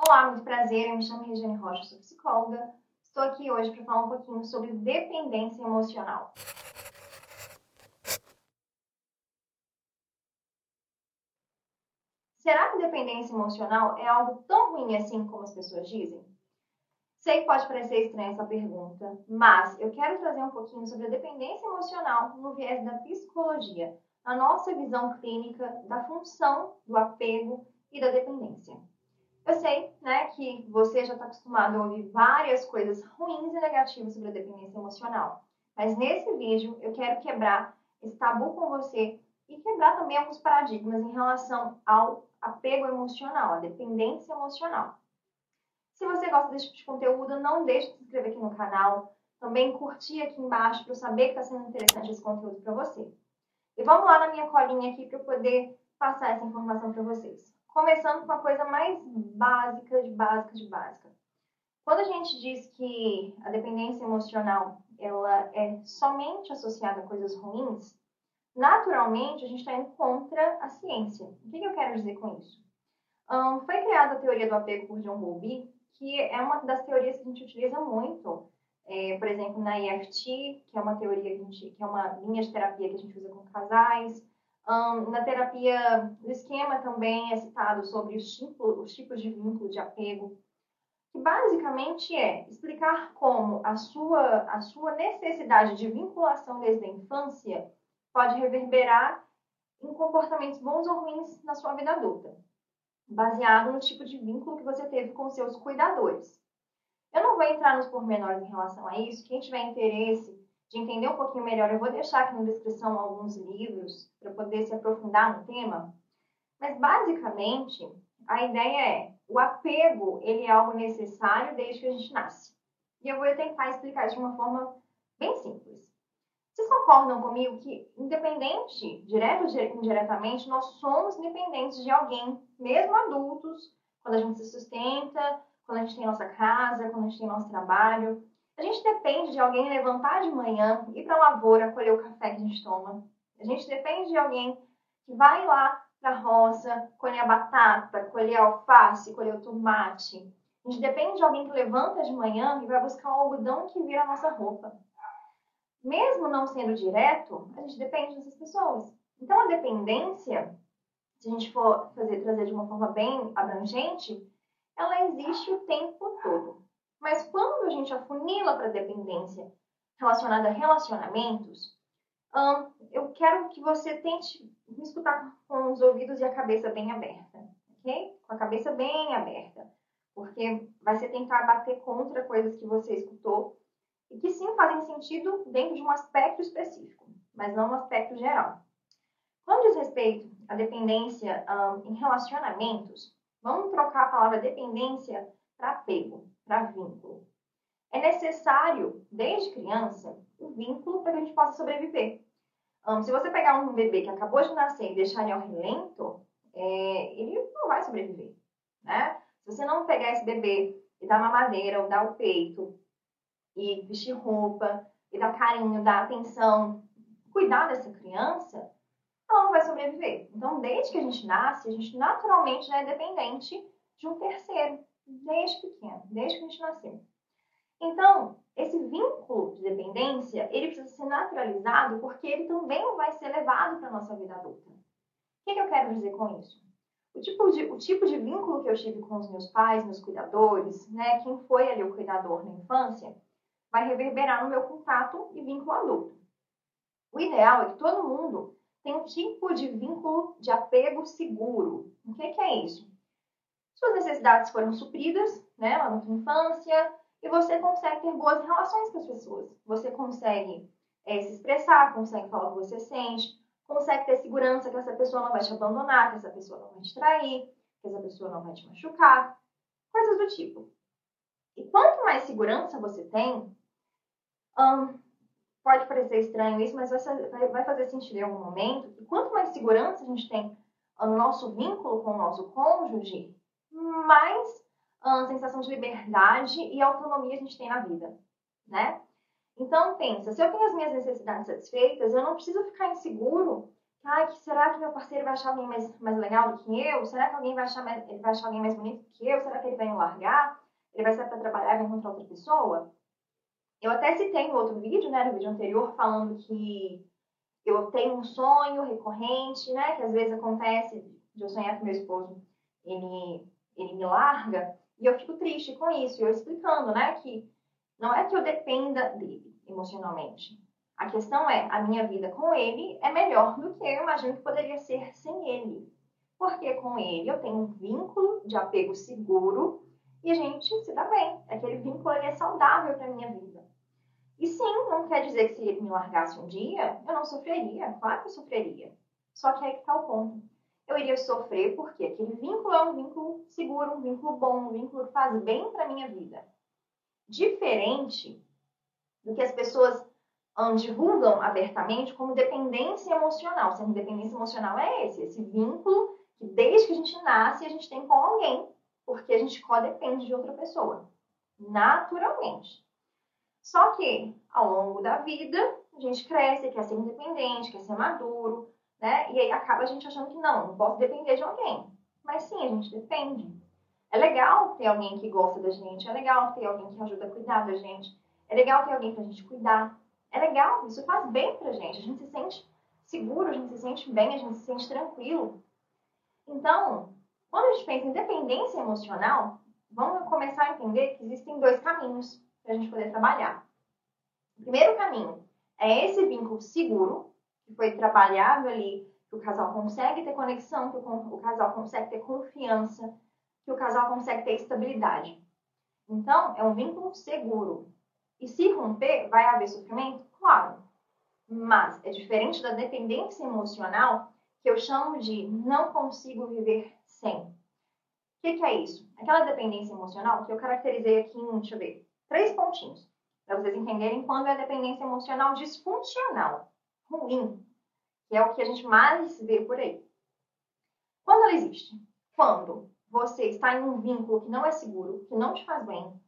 Olá, muito prazer. Eu me chamo Regiane Rocha, sou psicóloga. Estou aqui hoje para falar um pouquinho sobre dependência emocional. Será que dependência emocional é algo tão ruim assim como as pessoas dizem? Sei que pode parecer estranha essa pergunta, mas eu quero trazer um pouquinho sobre a dependência emocional no viés da psicologia, a nossa visão clínica da função do apego e da dependência. Eu sei, né, que você já está acostumado a ouvir várias coisas ruins e negativas sobre a dependência emocional. Mas nesse vídeo eu quero quebrar esse tabu com você e quebrar também alguns paradigmas em relação ao apego emocional, a dependência emocional. Se você gosta desse tipo de conteúdo, não deixe de se inscrever aqui no canal, também curtir aqui embaixo para eu saber que está sendo interessante esse conteúdo para você. E vamos lá na minha colinha aqui para eu poder passar essa informação para vocês. Começando com a coisa mais básica de básica de básica. Quando a gente diz que a dependência emocional ela é somente associada a coisas ruins, naturalmente a gente está indo contra a ciência. O que, eu quero dizer com isso? Um, foi criada a teoria do apego por John Bowlby, que é uma das teorias que a gente utiliza muito é, por exemplo, na EFT, que é uma teoria que, gente, que é uma linha de terapia que a gente usa com casais. Um, na terapia do esquema também é citado sobre os, tipo, os tipos de vínculo de apego, que basicamente é explicar como a sua, a sua necessidade de vinculação desde a infância pode reverberar em comportamentos bons ou ruins na sua vida adulta, baseado no tipo de vínculo que você teve com seus cuidadores. Eu não vou entrar nos pormenores em relação a isso. Quem tiver interesse de entender um pouquinho melhor, eu vou deixar aqui na descrição alguns livros para poder se aprofundar no tema. Mas basicamente, a ideia é o apego, ele é algo necessário desde que a gente nasce. E eu vou tentar explicar de uma forma bem simples. Vocês concordam comigo que, independente, direto ou indiretamente, nós somos dependentes de alguém, mesmo adultos, quando a gente se sustenta, quando a gente tem nossa casa, quando a gente tem nosso trabalho. A gente depende de alguém levantar de manhã, ir para a lavoura, colher o café que a gente toma. A gente depende de alguém que vai lá para a roça, colher a batata, colher a alface, colher o tomate. A gente depende de alguém que levanta de manhã e vai buscar o algodão que vira a nossa roupa. Mesmo não sendo direto, a gente depende dessas pessoas. Então, a dependência, se a gente for fazer, trazer de uma forma bem abrangente, ela existe o tempo todo. Mas quando a gente afunila para dependência relacionada a relacionamentos, eu quero que você tente me escutar com os ouvidos e a cabeça bem aberta, ok? Com a cabeça bem aberta. Porque vai ser tentar bater contra coisas que você escutou e que sim fazem sentido dentro de um aspecto específico, mas não um aspecto geral. Quando diz respeito à dependência em relacionamentos, Vamos trocar a palavra dependência para apego, para vínculo. É necessário, desde criança, o vínculo para que a gente possa sobreviver. Um, se você pegar um bebê que acabou de nascer e deixar ele ao relento, é, ele não vai sobreviver, né? Se você não pegar esse bebê e dar mamadeira ou dar o peito e vestir roupa e dar carinho, dar atenção, cuidar dessa criança, ela não vai sobreviver. Então, desde que a gente nasce, a gente naturalmente já é dependente de um terceiro, desde pequeno, desde que a gente nasceu. Então, esse vínculo de dependência, ele precisa ser naturalizado porque ele também vai ser levado para a nossa vida adulta. O que, que eu quero dizer com isso? O tipo, de, o tipo de vínculo que eu tive com os meus pais, meus cuidadores, né, quem foi ali o cuidador na infância, vai reverberar no meu contato e vínculo adulto. O ideal é que todo mundo tem um tipo de vínculo de apego seguro. O que, que é isso? Suas necessidades foram supridas né, lá na sua infância e você consegue ter boas relações com as pessoas. Você consegue é, se expressar, consegue falar o que você sente, consegue ter segurança que essa pessoa não vai te abandonar, que essa pessoa não vai te trair, que essa pessoa não vai te machucar, coisas do tipo. E quanto mais segurança você tem, um, pode parecer estranho isso, mas vai fazer sentido em algum momento. E quanto mais segurança a gente tem no nosso vínculo com o nosso cônjuge, mais a sensação de liberdade e autonomia a gente tem na vida, né? Então, pensa, se eu tenho as minhas necessidades satisfeitas, eu não preciso ficar inseguro Ai, que será que meu parceiro vai achar alguém mais, mais legal do que eu? Será que alguém vai achar, mais, ele vai achar alguém mais bonito que eu? Será que ele vai me largar? Ele vai sair para trabalhar e vai encontrar outra pessoa? Eu até citei no outro vídeo, né, no vídeo anterior, falando que eu tenho um sonho recorrente, né, que às vezes acontece de eu sonhar com meu esposo, ele, ele me larga, e eu fico triste com isso, eu explicando, né, que não é que eu dependa dele emocionalmente. A questão é, a minha vida com ele é melhor do que eu imagino que poderia ser sem ele. Porque com ele eu tenho um vínculo de apego seguro e a gente se dá bem. Aquele vínculo é saudável para minha vida. E sim, não quer dizer que se ele me largasse um dia, eu não sofreria. Claro que eu sofreria. Só que aí que está o ponto. Eu iria sofrer porque aquele vínculo é um vínculo seguro, um vínculo bom, um vínculo que faz bem para minha vida. Diferente do que as pessoas divulgam abertamente como dependência emocional. Sendo dependência emocional é esse, esse vínculo que desde que a gente nasce a gente tem com alguém, porque a gente codepende de outra pessoa, naturalmente. Só que ao longo da vida a gente cresce, quer ser independente, quer ser maduro, né? E aí acaba a gente achando que não, não posso depender de alguém. Mas sim, a gente depende. É legal ter alguém que gosta da gente, é legal ter alguém que ajuda a cuidar da gente, é legal ter alguém pra gente cuidar. É legal, isso faz bem pra gente. A gente se sente seguro, a gente se sente bem, a gente se sente tranquilo. Então, quando a gente pensa em dependência emocional, vamos começar a entender que existem dois caminhos para a gente poder trabalhar. O primeiro caminho é esse vínculo seguro, que foi trabalhado ali, que o casal consegue ter conexão, que o casal consegue ter confiança, que o casal consegue ter estabilidade. Então, é um vínculo seguro. E se romper, vai haver sofrimento? Claro. Mas é diferente da dependência emocional, que eu chamo de não consigo viver sem. O que, que é isso? Aquela dependência emocional que eu caracterizei aqui em, deixa eu ver, três pontinhos, para vocês entenderem quando é dependência emocional disfuncional, ruim, que é o que a gente mais vê por aí. Quando ela existe? Quando você está em um vínculo que não é seguro, que não te faz bem,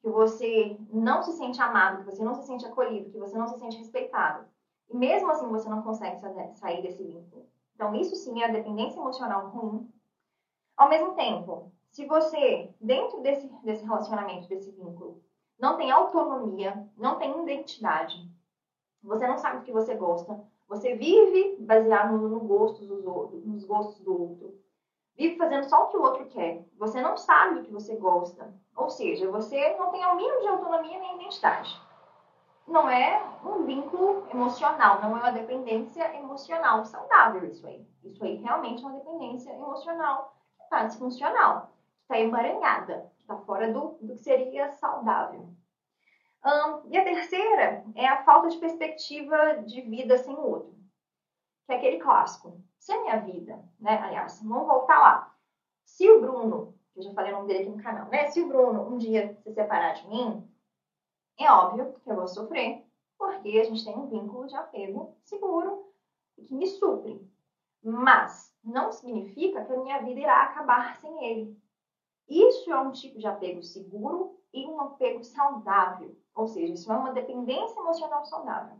que você não se sente amado, que você não se sente acolhido, que você não se sente respeitado. E mesmo assim você não consegue sair desse vínculo. Então, isso sim é a dependência emocional ruim. Ao mesmo tempo, se você, dentro desse, desse relacionamento, desse vínculo, não tem autonomia, não tem identidade, você não sabe o que você gosta, você vive baseado no, no gosto dos outros, nos gostos do outro, vive fazendo só o que o outro quer, você não sabe o que você gosta, ou seja, você não tem o mínimo de autonomia nem identidade. Não é um vínculo emocional, não é uma dependência emocional saudável isso aí. Isso aí realmente é uma dependência emocional que está disfuncional, que está emaranhada, que está fora do, do que seria saudável. Um, e a terceira é a falta de perspectiva de vida sem o outro, que é aquele clássico. Se a minha vida, né? Aliás, vamos voltar lá. Se o Bruno eu já falei o nome dele aqui no canal, né? Se o Bruno um dia se separar de mim, é óbvio que eu vou sofrer, porque a gente tem um vínculo de apego seguro e que me supre. Mas não significa que a minha vida irá acabar sem ele. Isso é um tipo de apego seguro e um apego saudável. Ou seja, isso é uma dependência emocional saudável.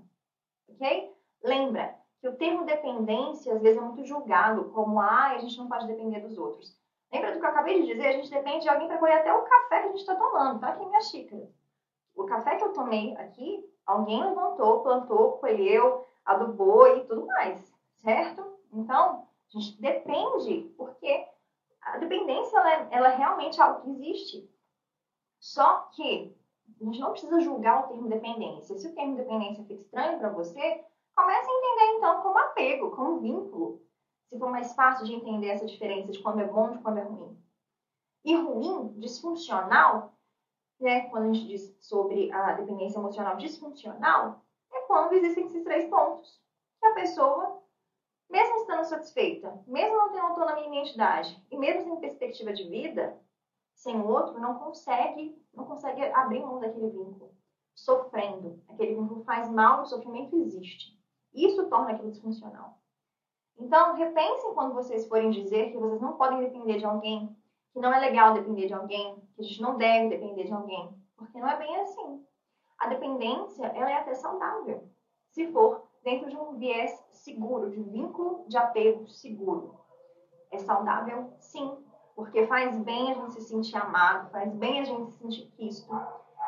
Ok? Lembra que o termo dependência às vezes é muito julgado como ah, a gente não pode depender dos outros. Lembra do que eu acabei de dizer? A gente depende de alguém para colher até o café que a gente está tomando. Tá aqui minha xícara. O café que eu tomei aqui, alguém levantou, plantou, colheu, adubou e tudo mais, certo? Então, a gente depende, porque a dependência, ela, é, ela é realmente algo que existe. Só que a gente não precisa julgar o termo dependência. Se o termo dependência fica estranho para você, comece a entender então como apego, como vínculo se for mais fácil de entender essa diferença de quando é bom e quando é ruim. E ruim, disfuncional, né, quando a gente diz sobre a dependência emocional disfuncional, é quando existem esses três pontos. Que a pessoa, mesmo estando satisfeita, mesmo não tendo autonomia e identidade, e mesmo sem perspectiva de vida, sem o outro, não consegue, não consegue abrir mão daquele vínculo, sofrendo. Aquele vínculo faz mal, o sofrimento existe. Isso torna aquilo disfuncional. Então, repensem quando vocês forem dizer que vocês não podem depender de alguém, que não é legal depender de alguém, que a gente não deve depender de alguém, porque não é bem assim. A dependência, ela é até saudável, se for dentro de um viés seguro, de vínculo de apego seguro. É saudável? Sim, porque faz bem a gente se sentir amado, faz bem a gente se sentir quisto.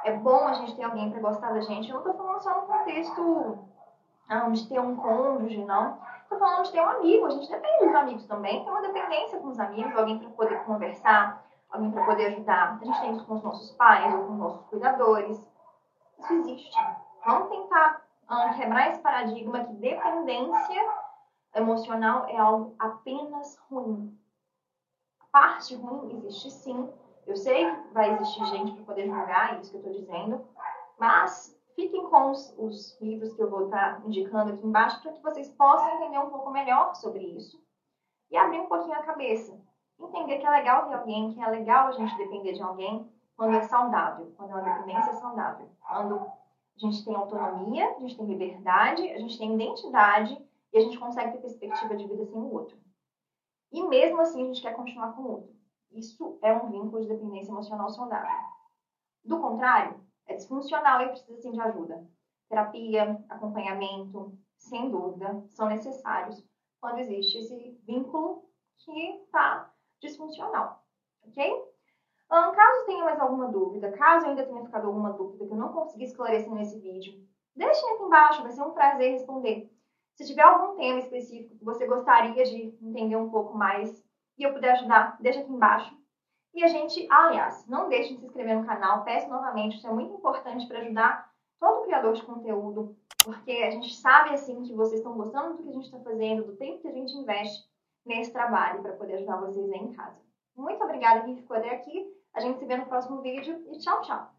É bom a gente ter alguém para gostar da gente. Eu não estou falando só no contexto ah, de ter um cônjuge, não. Estou falando de ter um amigo. A gente depende dos amigos também. Tem uma dependência com os amigos, alguém para poder conversar, alguém para poder ajudar. A gente tem isso com os nossos pais ou com os nossos cuidadores. Isso existe. Vamos tentar uh, quebrar esse paradigma que dependência emocional é algo apenas ruim. Parte ruim existe sim. Eu sei que vai existir gente para poder julgar isso que eu estou dizendo, mas fiquem com os, os, livros que eu vou estar tá indicando aqui embaixo para que vocês possam entender um pouco melhor sobre isso e abrir um pouquinho a cabeça. Entender que é legal ter alguém, que é legal a gente depender de alguém quando é saudável, quando é uma dependência saudável, quando a gente tem autonomia, a gente tem liberdade, a gente tem identidade e a gente consegue ter perspectiva de vida sem o outro. E mesmo assim a gente quer continuar com o outro. Isso é um vínculo de dependência emocional saudável. Do contrário, é disfuncional e precisa sim de ajuda. Terapia, acompanhamento, sem dúvida, são necessários quando existe esse vínculo que está disfuncional. Ok? Um, caso tenha mais alguma dúvida, caso ainda tenha ficado alguma dúvida que eu não consegui esclarecer nesse vídeo, deixem aqui embaixo, vai ser um prazer responder. Se tiver algum tema específico que você gostaria de entender um pouco mais e eu puder ajudar, deixa aqui embaixo. E a gente, aliás, não deixe de se inscrever no canal, peço novamente, isso é muito importante para ajudar todo criador de conteúdo, porque a gente sabe assim que vocês estão gostando do que a gente está fazendo, do tempo que a gente investe nesse trabalho para poder ajudar vocês aí em casa. Muito obrigada quem ficou até aqui. A gente se vê no próximo vídeo e tchau, tchau!